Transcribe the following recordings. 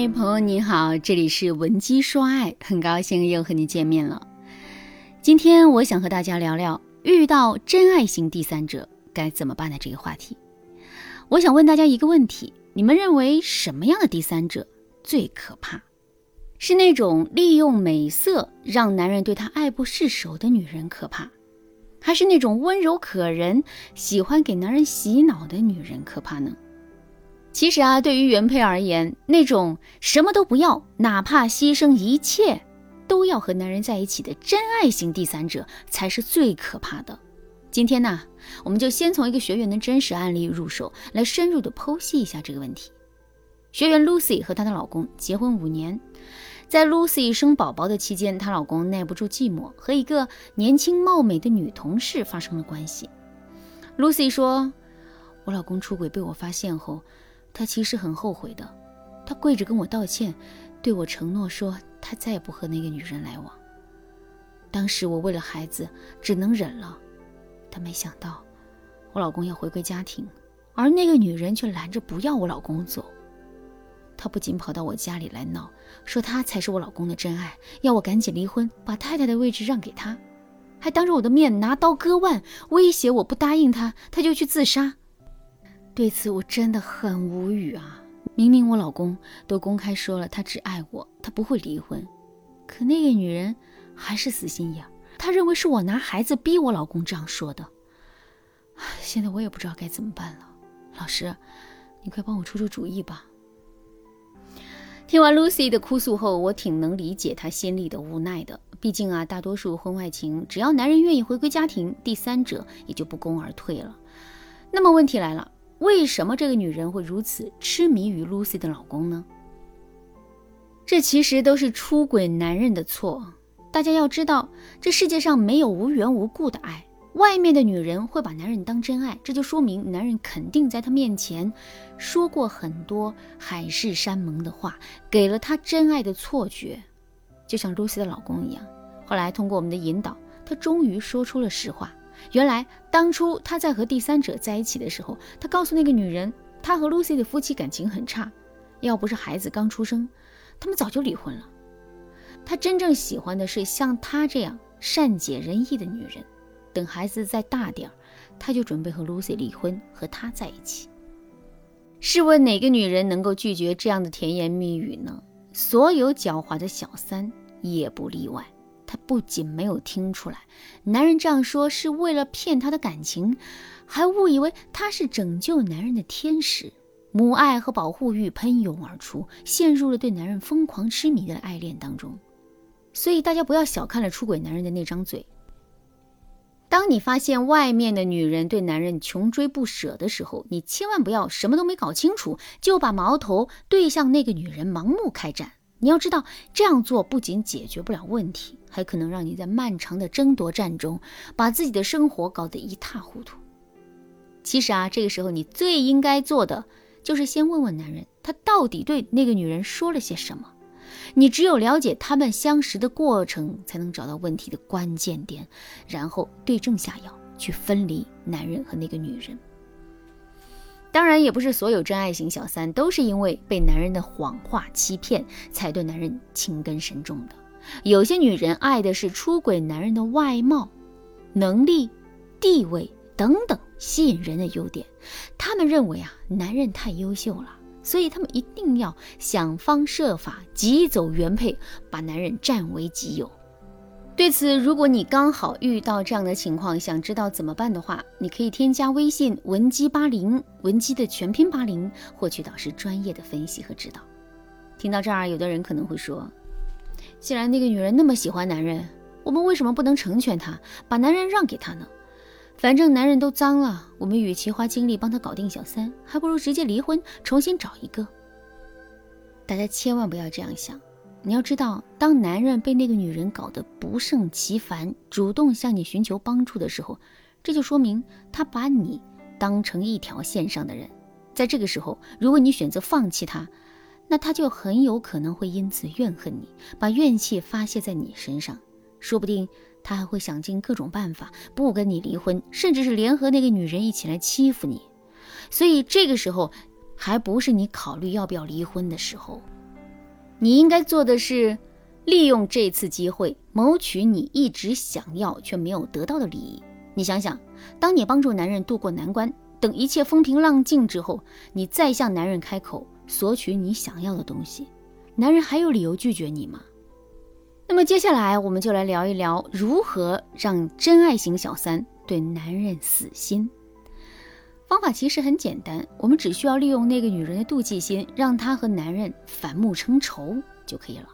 嗨，朋友你好，这里是文姬说爱，很高兴又和你见面了。今天我想和大家聊聊遇到真爱型第三者该怎么办的这个话题。我想问大家一个问题：你们认为什么样的第三者最可怕？是那种利用美色让男人对她爱不释手的女人可怕，还是那种温柔可人、喜欢给男人洗脑的女人可怕呢？其实啊，对于原配而言，那种什么都不要，哪怕牺牲一切，都要和男人在一起的真爱型第三者，才是最可怕的。今天呢，我们就先从一个学员的真实案例入手，来深入的剖析一下这个问题。学员 Lucy 和她的老公结婚五年，在 Lucy 生宝宝的期间，她老公耐不住寂寞，和一个年轻貌美的女同事发生了关系。Lucy 说：“我老公出轨被我发现后。”他其实很后悔的，他跪着跟我道歉，对我承诺说他再也不和那个女人来往。当时我为了孩子只能忍了，但没想到我老公要回归家庭，而那个女人却拦着不要我老公走。他不仅跑到我家里来闹，说他才是我老公的真爱，要我赶紧离婚，把太太的位置让给他，还当着我的面拿刀割腕，威胁我不答应他，他就去自杀。对此我真的很无语啊！明明我老公都公开说了，他只爱我，他不会离婚，可那个女人还是死心眼，她认为是我拿孩子逼我老公这样说的。现在我也不知道该怎么办了，老师，你快帮我出出主意吧。听完 Lucy 的哭诉后，我挺能理解她心里的无奈的。毕竟啊，大多数婚外情，只要男人愿意回归家庭，第三者也就不攻而退了。那么问题来了。为什么这个女人会如此痴迷于 Lucy 的老公呢？这其实都是出轨男人的错。大家要知道，这世界上没有无缘无故的爱。外面的女人会把男人当真爱，这就说明男人肯定在她面前说过很多海誓山盟的话，给了她真爱的错觉。就像 Lucy 的老公一样，后来通过我们的引导，他终于说出了实话。原来当初他在和第三者在一起的时候，他告诉那个女人，他和 Lucy 的夫妻感情很差，要不是孩子刚出生，他们早就离婚了。他真正喜欢的是像她这样善解人意的女人。等孩子再大点儿，他就准备和 Lucy 离婚，和她在一起。试问哪个女人能够拒绝这样的甜言蜜语呢？所有狡猾的小三也不例外。她不仅没有听出来，男人这样说是为了骗她的感情，还误以为他是拯救男人的天使，母爱和保护欲喷涌而出，陷入了对男人疯狂痴迷的爱恋当中。所以大家不要小看了出轨男人的那张嘴。当你发现外面的女人对男人穷追不舍的时候，你千万不要什么都没搞清楚就把矛头对向那个女人，盲目开战。你要知道，这样做不仅解决不了问题，还可能让你在漫长的争夺战中，把自己的生活搞得一塌糊涂。其实啊，这个时候你最应该做的，就是先问问男人，他到底对那个女人说了些什么。你只有了解他们相识的过程，才能找到问题的关键点，然后对症下药，去分离男人和那个女人。当然，也不是所有真爱型小三都是因为被男人的谎话欺骗，才对男人情根深重的。有些女人爱的是出轨男人的外貌、能力、地位等等吸引人的优点，她们认为啊，男人太优秀了，所以他们一定要想方设法挤走原配，把男人占为己有。对此，如果你刚好遇到这样的情况，想知道怎么办的话，你可以添加微信文姬八零，文姬的全拼八零，获取导师专业的分析和指导。听到这儿，有的人可能会说，既然那个女人那么喜欢男人，我们为什么不能成全她，把男人让给她呢？反正男人都脏了，我们与其花精力帮他搞定小三，还不如直接离婚，重新找一个。大家千万不要这样想。你要知道，当男人被那个女人搞得不胜其烦，主动向你寻求帮助的时候，这就说明他把你当成一条线上的人。在这个时候，如果你选择放弃他，那他就很有可能会因此怨恨你，把怨气发泄在你身上。说不定他还会想尽各种办法不跟你离婚，甚至是联合那个女人一起来欺负你。所以这个时候，还不是你考虑要不要离婚的时候。你应该做的是，利用这次机会谋取你一直想要却没有得到的利益。你想想，当你帮助男人渡过难关，等一切风平浪静之后，你再向男人开口索取你想要的东西，男人还有理由拒绝你吗？那么接下来我们就来聊一聊如何让真爱型小三对男人死心。方法其实很简单，我们只需要利用那个女人的妒忌心，让她和男人反目成仇就可以了。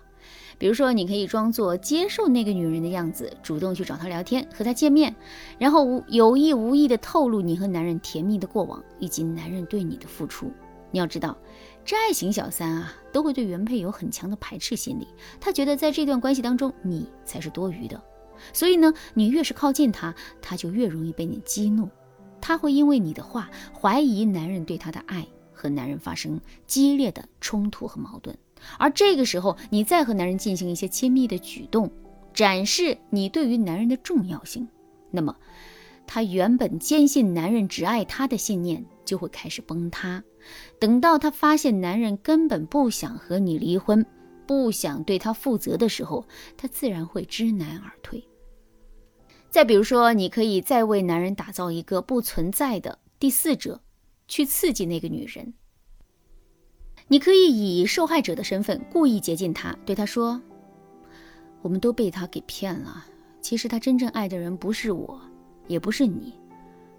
比如说，你可以装作接受那个女人的样子，主动去找她聊天，和她见面，然后无有意无意的透露你和男人甜蜜的过往，以及男人对你的付出。你要知道，真爱型小三啊，都会对原配有很强的排斥心理，他觉得在这段关系当中，你才是多余的。所以呢，你越是靠近他，他就越容易被你激怒。她会因为你的话怀疑男人对她的爱，和男人发生激烈的冲突和矛盾。而这个时候，你再和男人进行一些亲密的举动，展示你对于男人的重要性，那么他原本坚信男人只爱她的信念就会开始崩塌。等到他发现男人根本不想和你离婚，不想对他负责的时候，他自然会知难而退。再比如说，你可以再为男人打造一个不存在的第四者，去刺激那个女人。你可以以受害者的身份故意接近他，对他说：“我们都被他给骗了。其实他真正爱的人不是我，也不是你，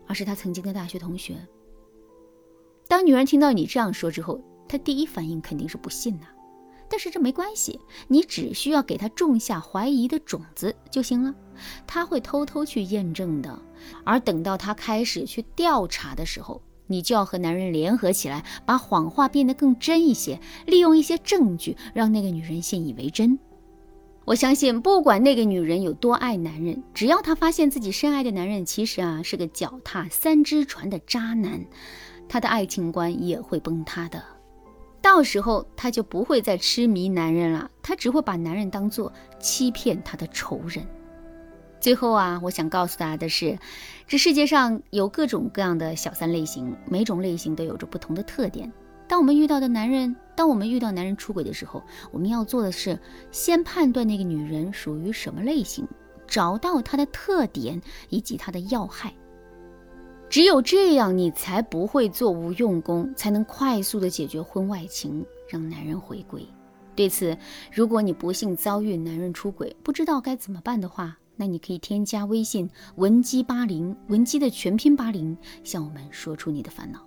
而是他曾经的大学同学。”当女人听到你这样说之后，她第一反应肯定是不信的。但是这没关系，你只需要给他种下怀疑的种子就行了，他会偷偷去验证的。而等到他开始去调查的时候，你就要和男人联合起来，把谎话变得更真一些，利用一些证据让那个女人信以为真。我相信，不管那个女人有多爱男人，只要她发现自己深爱的男人其实啊是个脚踏三只船的渣男，她的爱情观也会崩塌的。到时候他就不会再痴迷男人了，他只会把男人当做欺骗他的仇人。最后啊，我想告诉大家的是，这世界上有各种各样的小三类型，每种类型都有着不同的特点。当我们遇到的男人，当我们遇到男人出轨的时候，我们要做的是先判断那个女人属于什么类型，找到她的特点以及她的要害。只有这样，你才不会做无用功，才能快速的解决婚外情，让男人回归。对此，如果你不幸遭遇男人出轨，不知道该怎么办的话，那你可以添加微信文姬八零，文姬的全拼八零，向我们说出你的烦恼。